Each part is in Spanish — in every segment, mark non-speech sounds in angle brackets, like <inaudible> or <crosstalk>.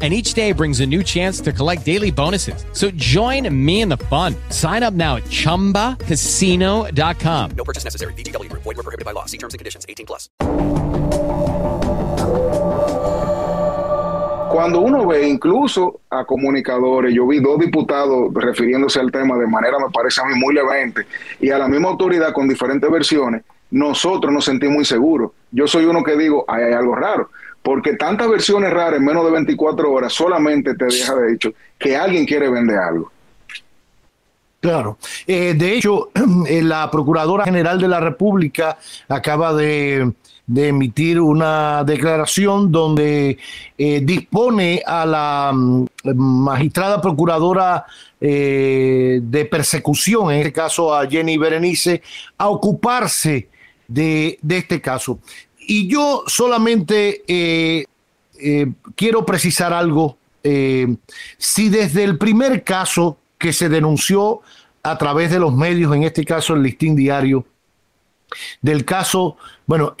and each day brings a new chance to collect daily bonuses. So join me in the fun. Sign up now at ChumbaCasino.com. No purchase necessary. VGW Group. Void were prohibited by law. See terms and conditions. 18 plus. Cuando uno ve incluso a comunicadores, yo vi dos diputados refiriéndose al tema de manera, me parece a mí, muy levante, y a la misma autoridad con diferentes versiones, nosotros nos sentimos inseguros. Yo soy uno que digo, hay algo raro porque tantas versiones raras en menos de 24 horas solamente te deja de hecho que alguien quiere vender algo. Claro. Eh, de hecho, <clears throat> eh, la Procuradora General de la República acaba de, emitir una declaración donde eh, dispone a la mm, magistrada procuradora de persecución, en este caso a Jenny Berenice, a ocuparse de este caso. Y yo solamente eh, eh, quiero precisar algo. Eh, si desde el primer caso que se denunció a través de los medios, en este caso el listín diario, del caso, bueno,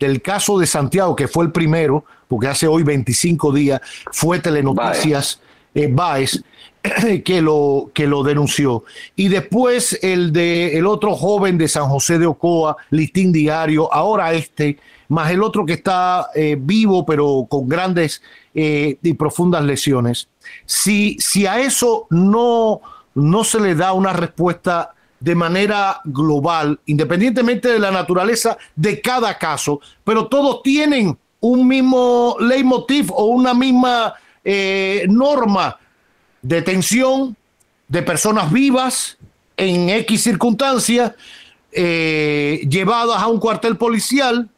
del caso de Santiago, que fue el primero, porque hace hoy 25 días, fue Telenoticias Baez, <clears throat> que lo, que lo denunció. Y después el de el otro joven de San José de Ocoa, listín diario, ahora este, más el otro que está eh, vivo pero con grandes eh, y profundas lesiones. Si, si a eso no, no se le da una respuesta de manera global, independientemente de la naturaleza de cada caso, pero todos tienen un mismo leitmotiv o una misma eh, norma detención de personas vivas en X circunstancias, eh, llevadas a un cuartel policial,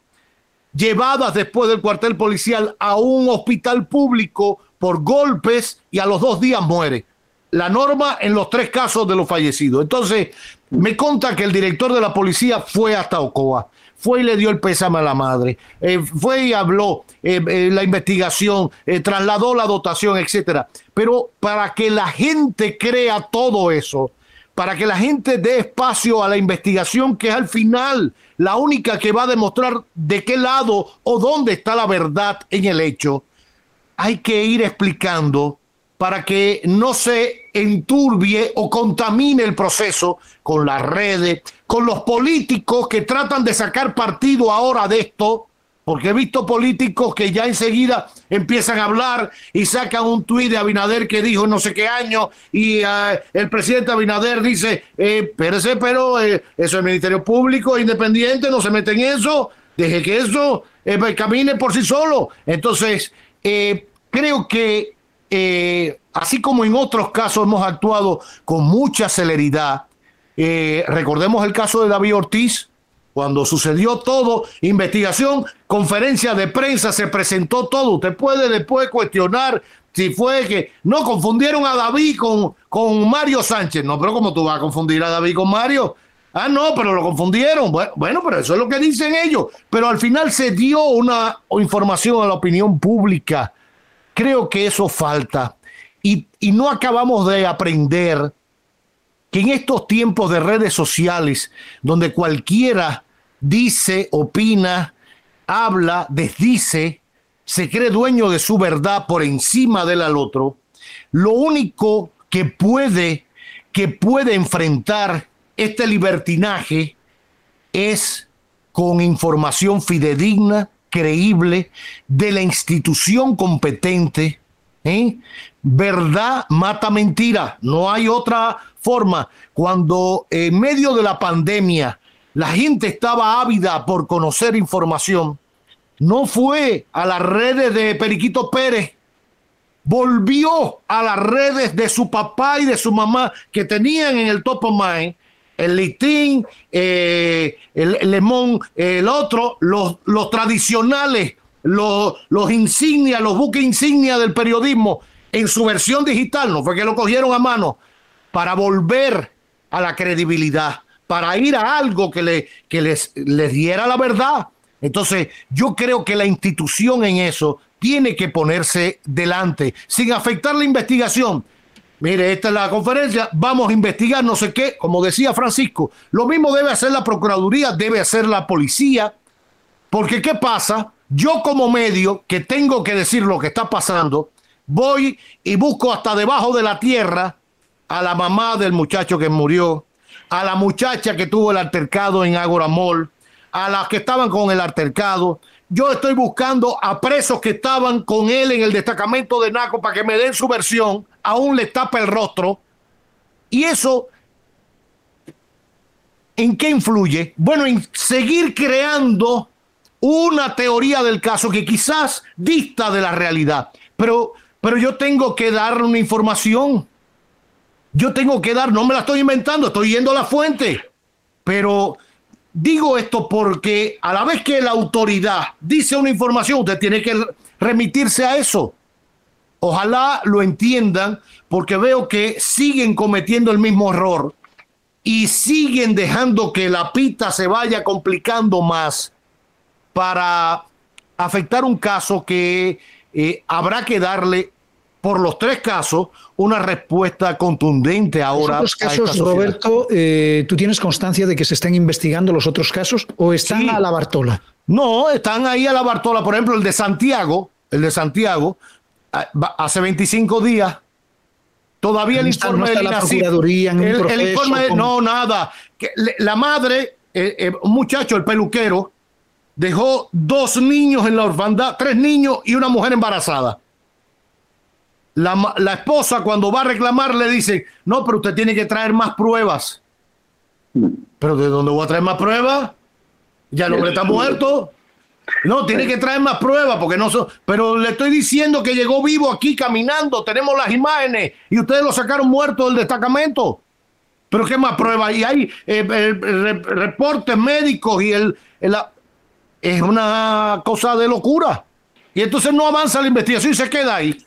llevadas después del cuartel policial a un hospital público por golpes y a los dos días muere. La norma en los tres casos de los fallecidos. Entonces, me conta que el director de la policía fue hasta Ocoa fue y le dio el pésame a la madre, eh, fue y habló eh, eh, la investigación, trasladó la dotación, etcétera. Pero para que la gente crea todo eso, para que la gente dé espacio a la investigación, que es al final la única que va a demostrar de qué lado o dónde está la verdad en el hecho, hay que ir explicando para que no se enturbie o contamine el proceso con las redes, con los políticos que tratan de sacar partido ahora de esto, porque he visto políticos que ya enseguida empiezan a hablar y sacan un tuit de Abinader que dijo no sé qué año y eh, el presidente Abinader dice, eh, espérese, pero eh, eso es el Ministerio Público independiente, no se mete en eso, deje que eso eh, camine por sí solo. Entonces, creo que eh, así como en otros casos hemos actuado con mucha celeridad, eh, recordemos el caso de David Ortiz, cuando sucedió todo, investigación, conferencia de prensa, se presentó todo. Usted puede después cuestionar si fue que no confundieron a David con, con Mario Sánchez. No, pero ¿cómo tú vas a confundir a David con Mario? Ah, no, pero lo confundieron. Bueno, pero eso es lo que dicen ellos. Pero al final se dio una información a la opinión pública Creo que eso falta. Y, no acabamos de aprender que en estos tiempos de redes sociales, donde cualquiera dice, opina, habla, desdice, se cree dueño de su verdad por encima del al otro, lo único que puede, que puede enfrentar este libertinaje es con información fidedigna, creíble de la institución competente. ¿eh? Verdad mata mentira, no hay otra forma. Cuando en medio de la pandemia la gente estaba ávida por conocer información, no fue a las redes de Periquito Pérez, volvió a las redes de su papá y de su mamá que tenían en el top of mind el listín, eh, el, lemón, el otro, los, los tradicionales, los, los insignias, los buques insignia del periodismo en su versión digital, no fue que lo cogieron a mano, para volver a la credibilidad, para ir a algo que, le, que les, les diera la verdad. Entonces, yo creo que la institución en eso tiene que ponerse delante, sin afectar la investigación. Mire, esta es la conferencia, vamos a investigar no sé qué, como decía Francisco, lo mismo debe hacer la Procuraduría, debe hacer la policía, porque ¿qué pasa? Yo como medio, que tengo que decir lo que está pasando, voy y busco hasta debajo de la tierra a la mamá del muchacho que murió, a la muchacha que tuvo el altercado en Agora Mall, a las que estaban con el altercado. Yo estoy buscando a presos que estaban con él en el destacamento de Naco para que me den su versión, aún le tapa el rostro. Y eso, ¿en qué influye? Bueno, en seguir creando una teoría del caso que quizás dista de la realidad, pero, pero yo tengo que dar una información. Yo tengo que dar, no me la estoy inventando, estoy yendo a la fuente, pero digo esto porque a la vez que la autoridad dice una información, usted tiene que remitirse a eso. Ojalá lo entiendan porque veo que siguen cometiendo el mismo error y siguen dejando que la pita se vaya complicando más para afectar un caso que eh, habrá que darle por los tres casos una respuesta contundente ahora. Los casos, Roberto, eh, ¿tú tienes constancia de que se están investigando los otros casos o están a la Bartola? No, están ahí a la Bartola. Por ejemplo, el de Santiago, el de Santiago, hace 25 días. Todavía el informe de la Procuraduría en el, informe, no, nada. Que la madre, eh, eh, un muchacho, el peluquero, dejó dos niños en la orfandad, tres niños y una mujer embarazada. La, la, esposa cuando va a reclamar le dice, no, pero usted tiene que traer más pruebas. ¿Pero de dónde voy a traer más pruebas? Ya el hombre está muerto. No, tiene que traer más pruebas porque no son. Pero le estoy diciendo que llegó vivo aquí caminando. Tenemos las imágenes y ustedes lo sacaron muerto del destacamento. Pero qué más pruebas. Y hay eh, eh, reportes médicos y el, es una cosa de locura. Y entonces no avanza la investigación y se queda ahí.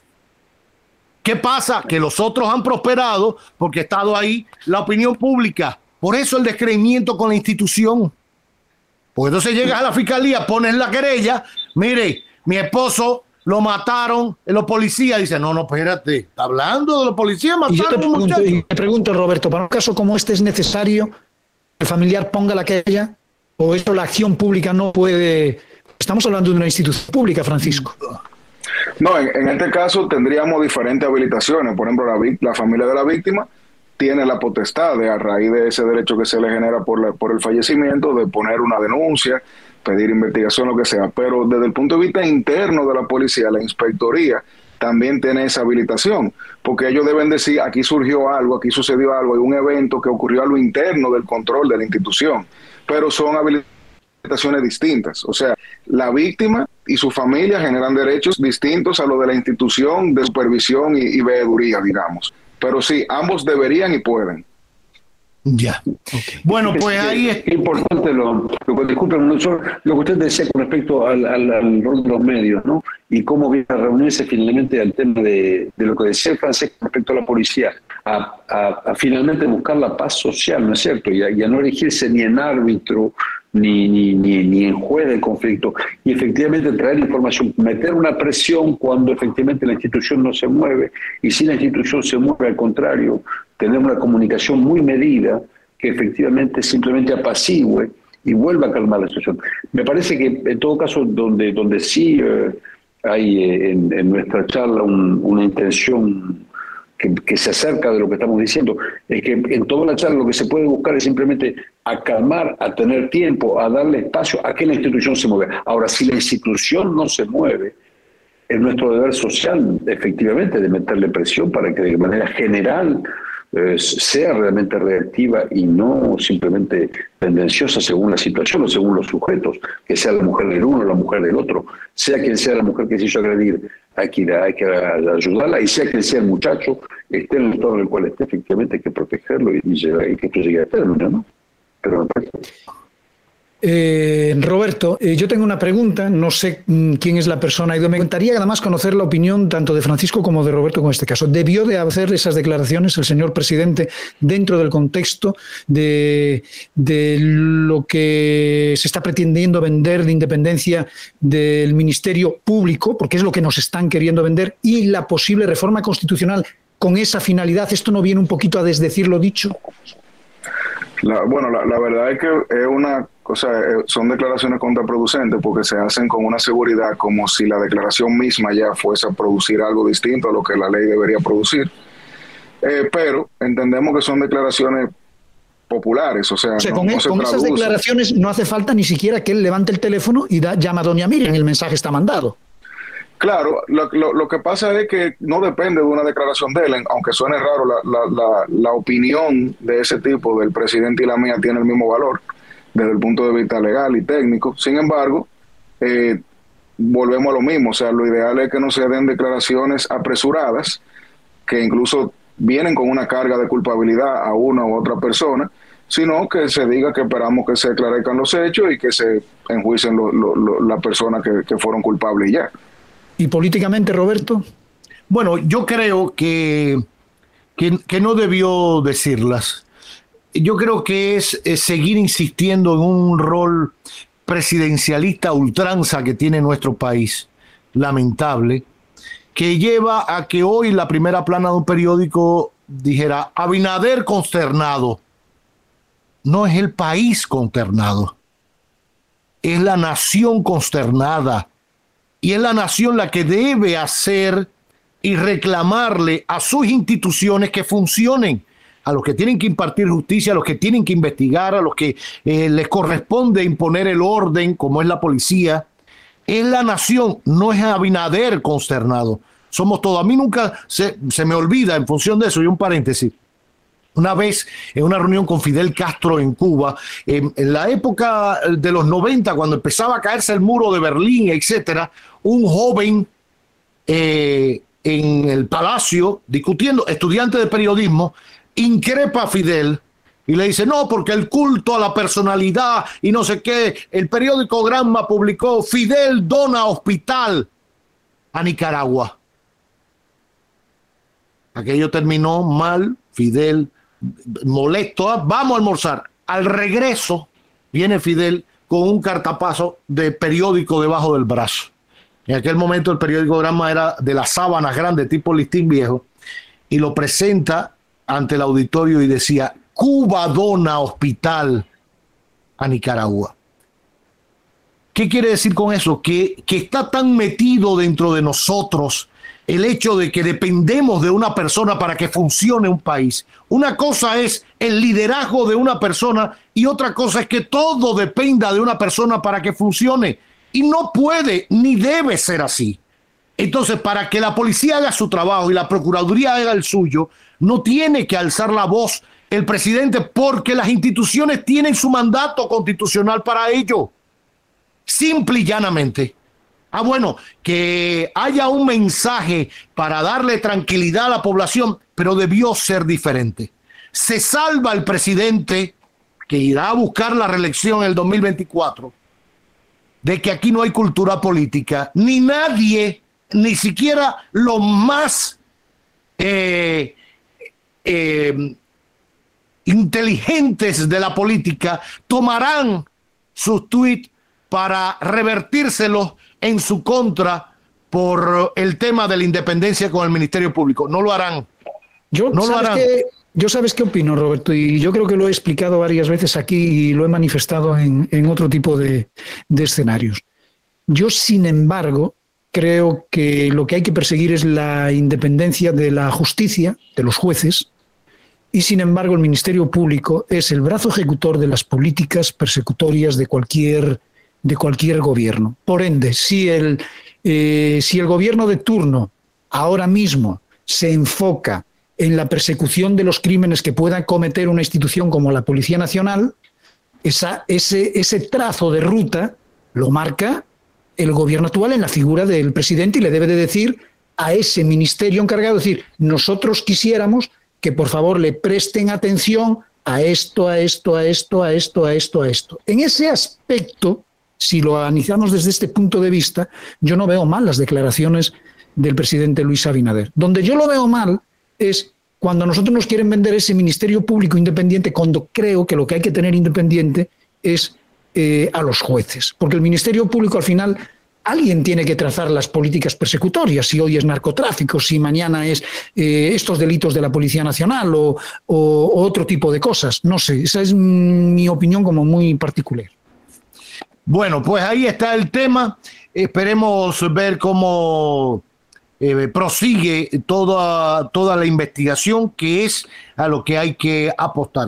¿Qué pasa? Que los otros han prosperado porque ha estado ahí la opinión pública. Por eso el descreimiento con la institución. Porque entonces llegas a la fiscalía, pones la querella, mire, mi esposo lo mataron, los policías dicen, no, no, espérate, está hablando de los policías mataron a un muchacho. Y te pregunto, Roberto, para un caso como este es necesario que el familiar ponga la querella o eso la acción pública no puede... Estamos hablando de una institución pública, Francisco. No, en, este caso tendríamos diferentes habilitaciones. Por ejemplo, la, la familia de la víctima tiene la potestad de, a raíz de ese derecho que se le genera por, por el fallecimiento, de poner una denuncia, pedir investigación, lo que sea. Pero desde el punto de vista interno de la policía, la inspectoría también tiene esa habilitación, porque ellos deben decir, aquí surgió algo, aquí sucedió algo, hay un evento que ocurrió a lo interno del control de la institución, pero son habilitaciones distintas. O sea, la víctima y su familia generan derechos distintos a lo de la institución de supervisión y, y veeduría, digamos. Pero sí, ambos deberían y pueden. Ya. Bueno, pues ahí es, importante lo, lo, disculpen, lo que usted decía con respecto al, rol de los medios, ¿no? Y cómo viene a reunirse finalmente al tema de, lo que decía el francés con respecto a la policía, a, finalmente buscar la paz social, ¿no es cierto? Y a, no elegirse ni en árbitro, ni, ni, ni, en juez del conflicto. Y efectivamente traer información, meter una presión cuando efectivamente la institución no se mueve. Y si la institución se mueve, al contrario, tener una comunicación muy medida que efectivamente simplemente apacigüe y vuelva a calmar la situación. Me parece que en todo caso donde, donde sí eh, hay eh, en, nuestra charla una intención que, se acerca de lo que estamos diciendo, es que en toda la charla lo que se puede buscar es simplemente acalmar, a tener tiempo, a darle espacio a que la institución se mueva. Ahora, si la institución no se mueve, es nuestro deber social, efectivamente, de meterle presión para que de manera general eh, sea realmente reactiva y no simplemente tendenciosa según la situación o según los sujetos, que sea la mujer del uno o la mujer del otro, sea quien sea la mujer que se hizo agredir, hay que, hay que ayudarla y sea quien sea el muchacho, esté en el entorno en el cual esté, efectivamente hay que protegerlo y, y, que esto llegue a término, ¿no? Pero Eh, Roberto, eh, yo tengo una pregunta, no sé mm, quién es la persona, y me encantaría además conocer la opinión tanto de Francisco como de Roberto con este caso. ¿Debió de hacer esas declaraciones el señor presidente dentro del contexto de, lo que se está pretendiendo vender de independencia del Ministerio Público, porque es lo que nos están queriendo vender, y la posible reforma constitucional con esa finalidad? ¿Esto no viene un poquito a desdecir lo dicho? Bueno, la, la, verdad es que es una cosa, eh, son declaraciones contraproducentes porque se hacen con una seguridad como si la declaración misma ya fuese a producir algo distinto a lo que la ley debería producir. Eh, pero entendemos que son declaraciones populares, o sea, o sea no, con, no se con esas declaraciones no hace falta ni siquiera que él levante el teléfono y da, llama a doña Miriam, el mensaje está mandado. Claro, lo, lo, lo, que pasa es que no depende de una declaración de él, aunque suene raro, la, la, la, la, opinión de ese tipo del presidente y la mía tiene el mismo valor desde el punto de vista legal y técnico. Sin embargo, eh, volvemos a lo mismo, o sea, lo ideal es que no se den declaraciones apresuradas, que incluso vienen con una carga de culpabilidad a una u otra persona, sino que se diga que esperamos que se esclarezcan los hechos y que se enjuicien las personas que, que fueron culpables y ya. ¿Y políticamente, Roberto? Bueno, yo creo que, que, que, no debió decirlas. Yo creo que es, seguir insistiendo en un rol presidencialista ultranza que tiene nuestro país, lamentable, que lleva a que hoy la primera plana de un periódico dijera, Abinader consternado. No es el país consternado, es la nación consternada y es la nación la que debe hacer y reclamarle a sus instituciones que funcionen, a los que tienen que impartir justicia, a los que tienen que investigar, a los que eh, les corresponde imponer el orden, como es la policía. Es la nación, no es Abinader consternado. Somos todos. A mí nunca se, se me olvida, en función de eso, y un paréntesis, una vez en una reunión con Fidel Castro en Cuba, en, la época de los 90, cuando empezaba a caerse el muro de Berlín, etcétera, un joven eh, en el palacio discutiendo, estudiante de periodismo, increpa a Fidel y le dice, no, porque el culto a la personalidad y no sé qué, el periódico Granma publicó, Fidel dona hospital a Nicaragua. Aquello terminó mal, Fidel molesto, ¿ah? vamos a almorzar. Al regreso viene Fidel con un cartapazo de periódico debajo del brazo. En aquel momento el periódico Granma era de las sábanas grandes, tipo listín viejo, y lo presenta ante el auditorio y decía, Cuba dona hospital a Nicaragua. ¿Qué quiere decir con eso? Que, que está tan metido dentro de nosotros el hecho de que dependemos de una persona para que funcione un país. Una cosa es el liderazgo de una persona y otra cosa es que todo dependa de una persona para que funcione. Y no puede ni debe ser así. Entonces, para que la policía haga su trabajo y la Procuraduría haga el suyo, no tiene que alzar la voz el presidente porque las instituciones tienen su mandato constitucional para ello. Simple y llanamente. Ah, bueno, que haya un mensaje para darle tranquilidad a la población, pero debió ser diferente. Se salva el presidente que irá a buscar la reelección en el 2024 de que aquí no hay cultura política, ni nadie, ni siquiera los más eh, eh, inteligentes de la política tomarán sus tweets para revertírselos en su contra por el tema de la independencia con el Ministerio Público. No lo harán. Yo, no lo harán. Que, yo sabes qué opino, Roberto, y yo creo que lo he explicado varias veces aquí y lo he manifestado en, en otro tipo de, de escenarios. Yo, sin embargo, creo que lo que hay que perseguir es la independencia de la justicia, de los jueces, y sin embargo el Ministerio Público es el brazo ejecutor de las políticas persecutorias de cualquier, de cualquier gobierno. Por ende, si el, eh, si el gobierno de turno ahora mismo se enfoca en la persecución de los crímenes que pueda cometer una institución como la Policía Nacional, ese, ese trazo de ruta lo marca el gobierno actual en la figura del presidente y le debe de decir a ese ministerio encargado, decir, nosotros quisiéramos que por favor le presten atención a esto, a esto, a esto, a esto, a esto, a esto. En ese aspecto, si lo analizamos desde este punto de vista, yo no veo mal las declaraciones del presidente Luis Abinader. Donde yo lo veo mal es cuando nosotros nos quieren vender ese ministerio público independiente, cuando creo que lo que hay que tener independiente es eh, a los jueces. Porque el ministerio público al final alguien tiene que trazar las políticas persecutorias, si hoy es narcotráfico, si mañana es eh, estos delitos de la Policía Nacional o, otro tipo de cosas. No sé, esa es mi opinión como muy particular. Bueno, pues ahí está el tema. Esperemos ver cómo eh, prosigue toda, toda la investigación, que es a lo que hay que apostar.